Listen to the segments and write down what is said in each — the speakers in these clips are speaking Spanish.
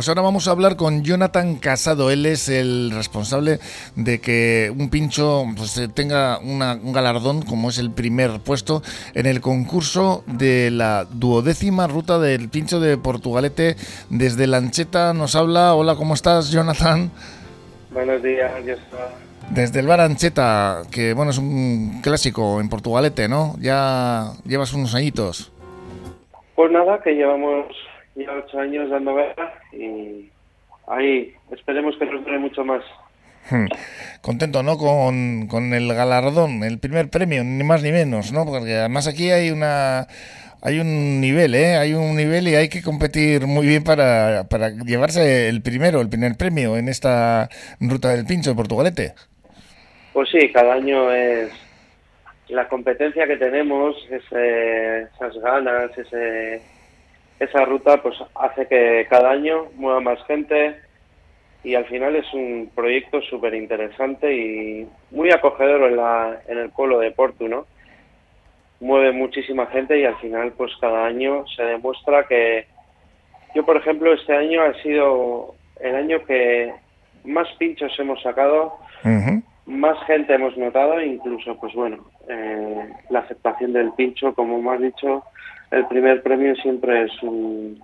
Pues ahora vamos a hablar con Jonathan Casado. Él es el responsable de que un pincho pues, eh, tenga un galardón, como es el primer puesto, en el concurso de la duodécima ruta del pincho de Portugalete. Desde Lancheta nos habla. Hola, ¿cómo estás, Jonathan? Buenos días, yo Desde el bar Ancheta, que bueno, es un clásico en Portugalete, ¿no? Ya llevas unos añitos. Pues nada, que llevamos ya ocho años dando guerra y ahí esperemos que nos dure mucho más. Hmm. Contento, ¿no? Con, con, el galardón, el primer premio, ni más ni menos, ¿no? Porque además aquí hay una hay un nivel, ¿eh? Hay un nivel y hay que competir muy bien para, para llevarse el primero, el primer premio en esta ruta del pincho de Portugalete. Pues sí, cada año es la competencia que tenemos, esas ganas, ese esa ruta pues hace que cada año mueva más gente y al final es un proyecto súper interesante y muy acogedor en, la, en el pueblo de Porto, ¿no? Mueve muchísima gente y al final pues cada año se demuestra que yo por ejemplo este año ha sido el año que más pinchos hemos sacado, más gente hemos notado, incluso pues bueno, eh, la aceptación del pincho, como me has dicho, el primer premio siempre es un,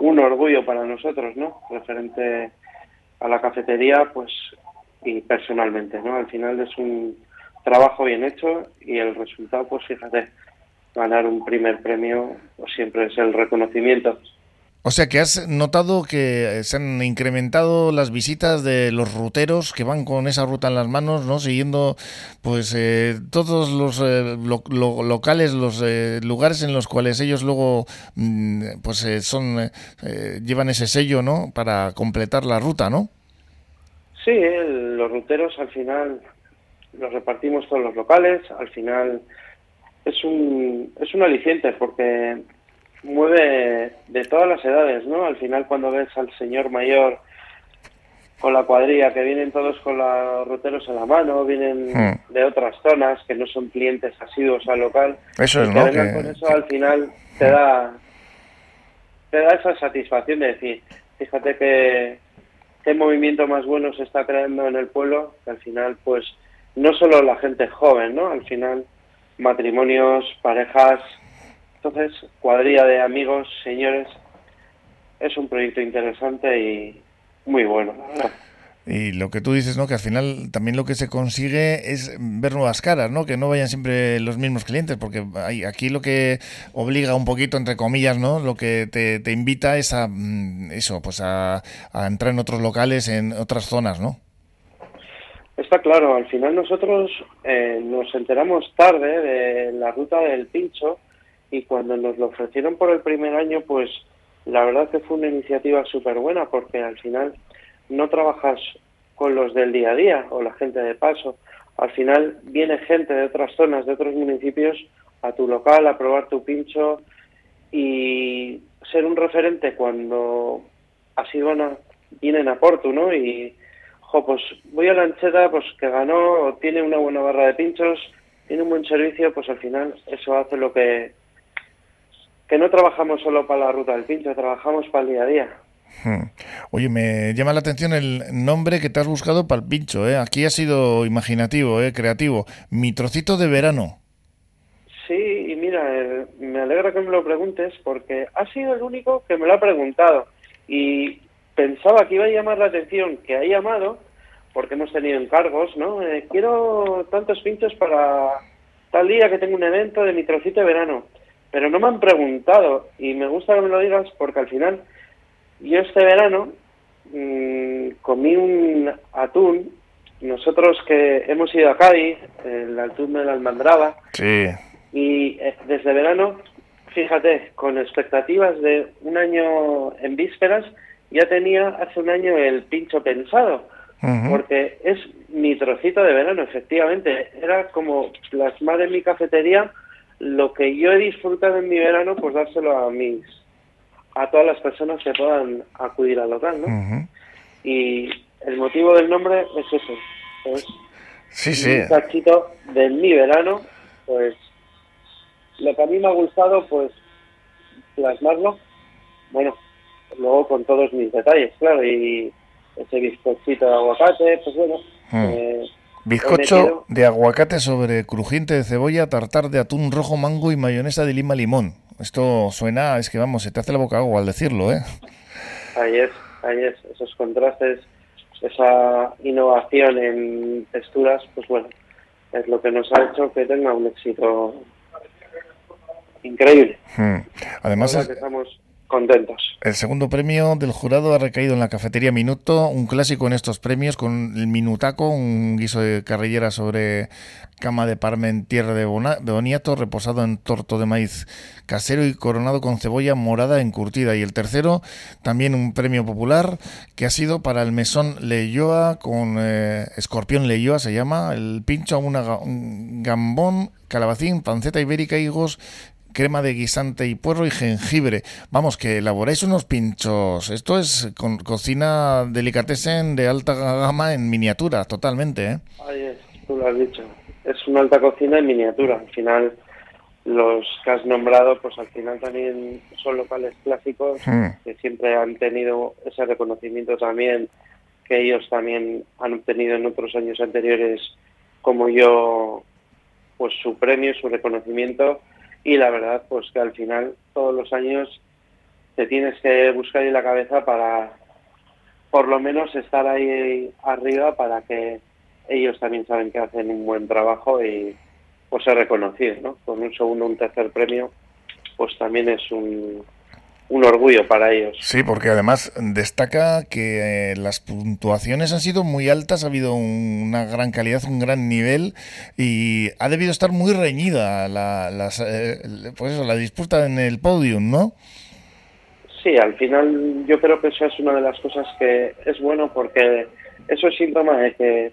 orgullo para nosotros, ¿no? Referente a la cafetería, pues, y personalmente, ¿no? Al final es un trabajo bien hecho y el resultado, pues fíjate, ganar un primer premio pues, siempre es el reconocimiento. O sea que has notado que se han incrementado las visitas de los ruteros que van con esa ruta en las manos, ¿no? Siguiendo pues eh, todos los eh, locales, los eh, lugares en los cuales ellos luego mm, pues son llevan ese sello, ¿no? Para completar la ruta, ¿no? Sí, los ruteros al final los repartimos todos los locales, al final es un es un aliciente porque mueve de todas las edades, ¿no? Al final cuando ves al señor mayor con la cuadrilla, que vienen todos con los ruteros en la mano, vienen hmm. de otras zonas, que no son clientes asiduos al local. Eso es, ¿no? con eso al final te da, te da esa satisfacción de decir, fíjate que qué movimiento más bueno se está creando en el pueblo, que al final pues no solo la gente joven, ¿no? Al final matrimonios, parejas, entonces, cuadrilla de amigos, señores, es un proyecto interesante y muy bueno. Y lo que tú dices, ¿no? Que al final también lo que se consigue es ver nuevas caras, ¿no? Que no vayan siempre los mismos clientes, porque hay, aquí lo que obliga un poquito, entre comillas, ¿no? Lo que te, invita es a mm, eso, pues a, entrar en otros locales, en otras zonas, ¿no? Está claro, al final nosotros eh, nos enteramos tarde de la ruta del pincho, y cuando nos lo ofrecieron por el primer año, pues la verdad que fue una iniciativa súper buena porque al final no trabajas con los del día a día o la gente de paso. Al final viene gente de otras zonas, de otros municipios a tu local a probar tu pincho y ser un referente cuando así van a, vienen a Porto, ¿no? Y, jo, pues voy a la ancheta, pues que ganó, tiene una buena barra de pinchos, tiene un buen servicio, pues al final eso hace lo que que no trabajamos solo para la ruta del pincho, trabajamos para el día a día. Hmm. Oye, me llama la atención el nombre que te has buscado para el pincho, ¿eh? Aquí ha sido imaginativo, ¿eh? Creativo. Mi trocito de verano. Sí, y mira, eh, me alegra que me lo preguntes porque ha sido el único que me lo ha preguntado y pensaba que iba a llamar la atención que ha llamado porque hemos tenido encargos, ¿no? Eh, quiero tantos pinchos para tal día que tengo un evento de mi trocito de verano pero no me han preguntado y me gusta que me lo digas porque al final yo este verano mmm, comí un atún, nosotros que hemos ido a Cádiz, el atún de la Almandraba, sí. y eh, desde verano, fíjate, con expectativas de un año en vísperas, ya tenía hace un año el pincho pensado, porque es mi trocito de verano, efectivamente, era como plasmar en mi cafetería lo que yo he disfrutado en mi verano, pues dárselo a mis a todas las personas que puedan acudir al local, ¿no? Y el motivo del nombre es ese, es sí, sí. un cachito de mi verano, pues lo que a mí me ha gustado, pues plasmarlo. Bueno, luego con todos mis detalles, claro, y ese bizcochito de aguacate, pues bueno. Hmm. Eh, Bizcocho de aguacate sobre crujiente de cebolla, tartar de atún rojo, mango y mayonesa de lima limón. Esto suena, es que vamos, se te hace la boca agua al decirlo, ¿eh? Ahí es, ahí es, esos contrastes, esa innovación en texturas, pues bueno, es lo que nos ha hecho que tenga un éxito increíble. Hmm. Además, estamos El segundo premio del jurado ha recaído en la cafetería Minuto, un clásico en estos premios con el Minutaco, un guiso de carrillera sobre cama de parmen tierra de, boniato, reposado en torto de maíz casero y coronado con cebolla morada encurtida. Y el tercero, también un premio popular que ha sido para el mesón Leyoa con eh, escorpión Leyoa se llama, el pincho a una, un gambón, calabacín, panceta ibérica, higos, crema de guisante y puerro y jengibre. Vamos, que elaboráis unos pinchos. Esto es con cocina delicatessen de alta gama en miniatura, totalmente, ¿eh? Ahí es, tú lo has dicho. Es una alta cocina en miniatura. Al final, los que has nombrado, pues al final también son locales clásicos hmm. que siempre han tenido ese reconocimiento también que ellos también han obtenido en otros años anteriores, como yo, pues su premio, su reconocimiento y la verdad pues que al final todos los años te tienes que buscar en la cabeza para por lo menos estar ahí arriba para que ellos también saben que hacen un buen trabajo y pues ser reconocidos, ¿no? Con un segundo, un tercer premio, pues también es un, un orgullo para ellos. Sí, porque además destaca que eh, las puntuaciones han sido muy altas, ha habido una gran calidad, un gran nivel y ha debido estar muy reñida la, las, eh, pues eso, la disputa en el podium, ¿no? Sí, al final yo creo que eso es una de las cosas que es bueno porque eso es síntoma de que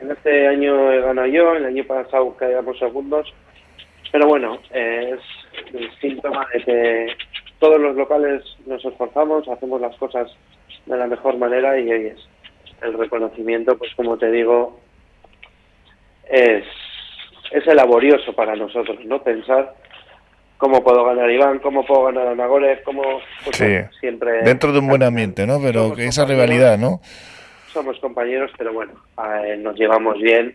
en este año he ganado yo, el año pasado quedamos segundos, pero bueno, es el síntoma de que todos los locales nos esforzamos, hacemos las cosas de la mejor manera y es el reconocimiento, pues como te digo, es, es laborioso para nosotros, ¿no? Pensar cómo puedo ganar Iván, cómo puedo ganar Anagores, cómo pues, siempre... Dentro de un buen ambiente, ¿no? Pero que esa rivalidad, ¿no? Somos compañeros, pero bueno, nos llevamos bien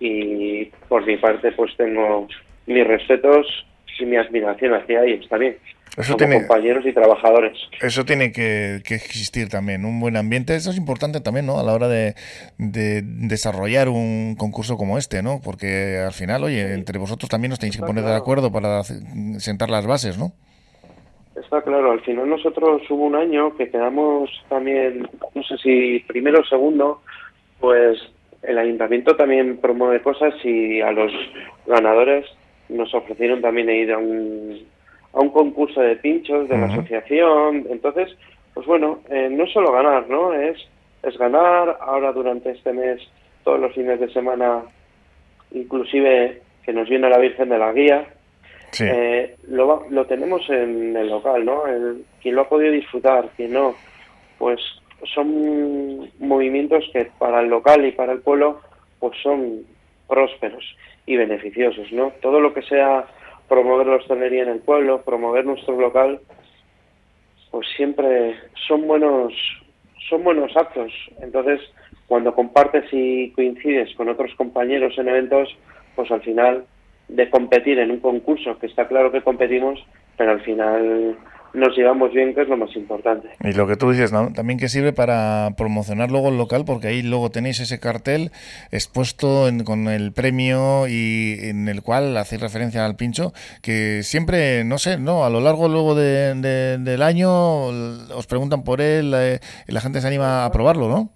y por mi parte pues tengo mis respetos y mi admiración hacia ellos también. Eso tiene, compañeros y trabajadores. Eso tiene que, existir también, un buen ambiente. Eso es importante también, ¿no? A la hora de, desarrollar un concurso como este, ¿no? Porque al final, oye, entre vosotros también os tenéis que poner de acuerdo para sentar las bases, ¿no? Está claro, al final nosotros hubo un año que quedamos también, no sé si primero o segundo, pues el ayuntamiento también promueve cosas y a los ganadores nos ofrecieron también ir a un a un concurso de pinchos de la asociación. Entonces, pues bueno, eh, no es solo ganar, ¿no? Es, es ganar. Ahora durante este mes, todos los fines de semana, inclusive que nos viene la Virgen de la Guía, eh, lo, lo tenemos en el local, ¿no? El, quien lo ha podido disfrutar, quien no, pues son movimientos que para el local y para el pueblo pues son prósperos y beneficiosos, ¿no? Todo lo que sea promover la hostelería en el pueblo, promover nuestro local, pues siempre son buenos, son buenos actos. Entonces, cuando compartes y coincides con otros compañeros en eventos, pues al final de competir en un concurso, que está claro que competimos, pero al final nos llevamos bien, que es lo más importante. Y lo que tú dices, ¿no? También que sirve para promocionar luego el local, porque ahí luego tenéis ese cartel expuesto con el premio y en el cual hacéis referencia al pincho, que siempre, no sé, ¿no? A lo largo luego del año os preguntan por él eh, y la gente se anima a probarlo, ¿no?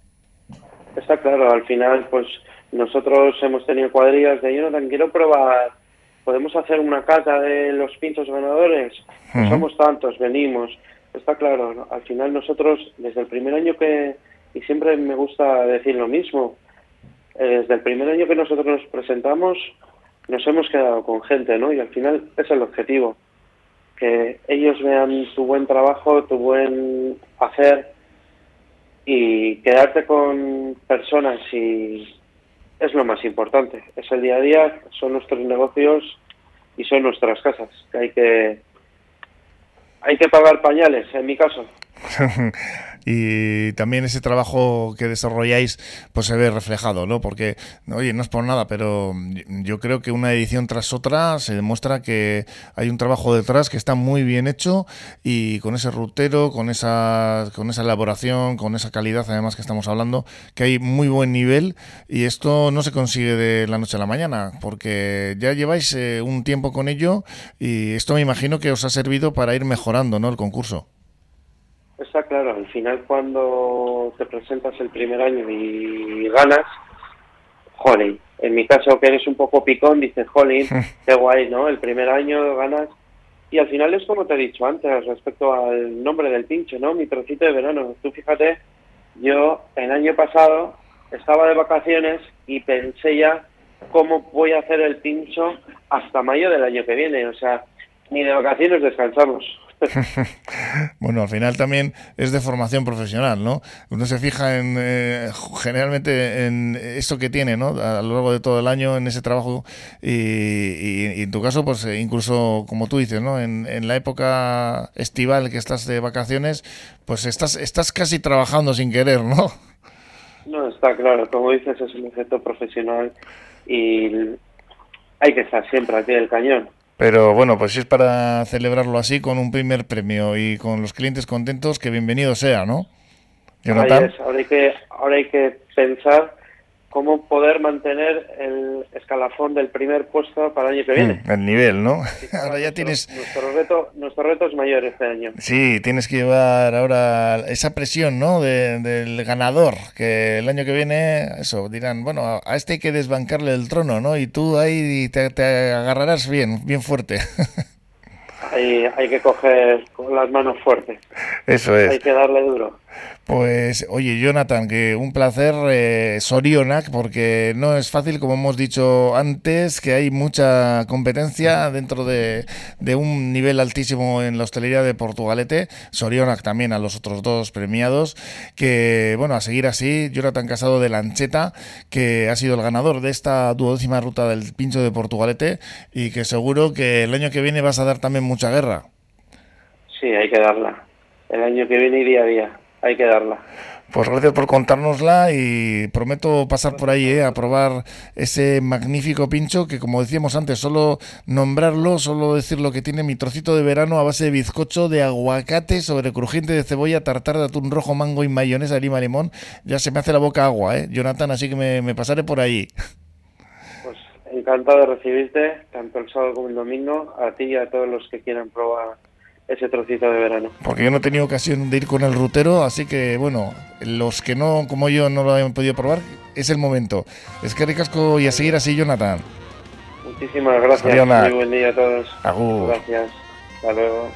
Está claro, al final, pues nosotros hemos tenido cuadrillas de yo no quiero probar podemos hacer una cata de los pinchos ganadores, somos tantos, venimos, está claro, al final nosotros desde el primer año que, y siempre me gusta decir lo mismo, eh, desde el primer año que nosotros nos presentamos, nos hemos quedado con gente, ¿no? Y al final es el objetivo, que ellos vean tu buen trabajo, tu buen hacer y quedarte con personas y es lo más importante. Es el día a día, son nuestros negocios y son nuestras casas, que hay que hay que pagar pañales, en mi caso. y también ese trabajo que desarrolláis pues se ve reflejado, ¿no? Porque, oye, no es por nada, pero yo creo que una edición tras otra se demuestra que hay un trabajo detrás que está muy bien hecho y con ese rutero, con esa, con esa elaboración, con esa calidad además que estamos hablando, que hay muy buen nivel y esto no se consigue de la noche a la mañana, porque ya lleváis eh, un tiempo con ello y esto me imagino que os ha servido para ir mejorando, ¿no? El concurso. Está claro, al final cuando te presentas el primer año y ganas, jolín, en mi caso que eres un poco picón, dices, jolín, qué guay, ¿no? El primer año ganas y al final es como te he dicho antes respecto al nombre del pincho, ¿no? Mi trocito de verano. Tú fíjate, yo el año pasado estaba de vacaciones y pensé ya cómo voy a hacer el pincho hasta mayo del año que viene. O sea, ni de vacaciones descansamos. bueno, al final también es de formación profesional, ¿no? Uno se fija en eh, generalmente en esto que tiene, ¿no? A lo largo de todo el año en ese trabajo y, en tu caso, pues eh, incluso como tú dices, ¿no? En, la época estival que estás de vacaciones, pues estás estás casi trabajando sin querer, ¿no? No, está claro. Como dices, es un efecto profesional y hay que estar siempre aquí del cañón. Pero bueno, pues si es para celebrarlo así con un primer premio y con los clientes contentos, que bienvenido sea, ¿no? Ahora, hay que, ahora hay que pensar cómo poder mantener el escalafón del primer puesto para el año que viene. Mm, el nivel, ¿no? ahora ya tienes... Nuestro reto, nuestro reto es mayor este año. Sí, tienes que llevar ahora esa presión, ¿no? del ganador, que el año que viene, eso, dirán, bueno, a este hay que desbancarle el trono, ¿no? Y tú ahí te, te agarrarás bien, bien fuerte. hay, hay que coger con las manos fuertes. Eso es. Hay que darle duro. Pues, oye, Jonathan, que un placer, eh, Sorionak, porque no es fácil, como hemos dicho antes, que hay mucha competencia dentro de, de un nivel altísimo en la hostelería de Portugalete. Sorionak también a los otros dos premiados, que, bueno, a seguir así, Jonathan Casado de Lancheta, que ha sido el ganador de esta duodécima ruta del pincho de Portugalete y que seguro que el año que viene vas a dar también mucha guerra. Sí, hay que darla. El año que viene y día a día hay que darla. Pues gracias por contárnosla y prometo pasar por ahí eh, a probar ese magnífico pincho que como decíamos antes, solo nombrarlo, solo decir lo que tiene mi trocito de verano a base de bizcocho de aguacate sobre crujiente de cebolla, tartar de atún rojo, mango y mayonesa, lima, limón, ya se me hace la boca agua, ¿eh? Jonathan, así que me, me pasaré por ahí. Pues encantado de recibirte, tanto el sábado como el domingo, a ti y a todos los que quieran probar ese trocito de verano. Porque yo no he tenido ocasión de ir con el rutero, así que bueno, los que no, como yo, no lo hayan podido probar, es el momento. Es que ricasco y a seguir así, Jonathan. Muchísimas gracias. Muy buen día a todos. Agur. Gracias. Hasta luego.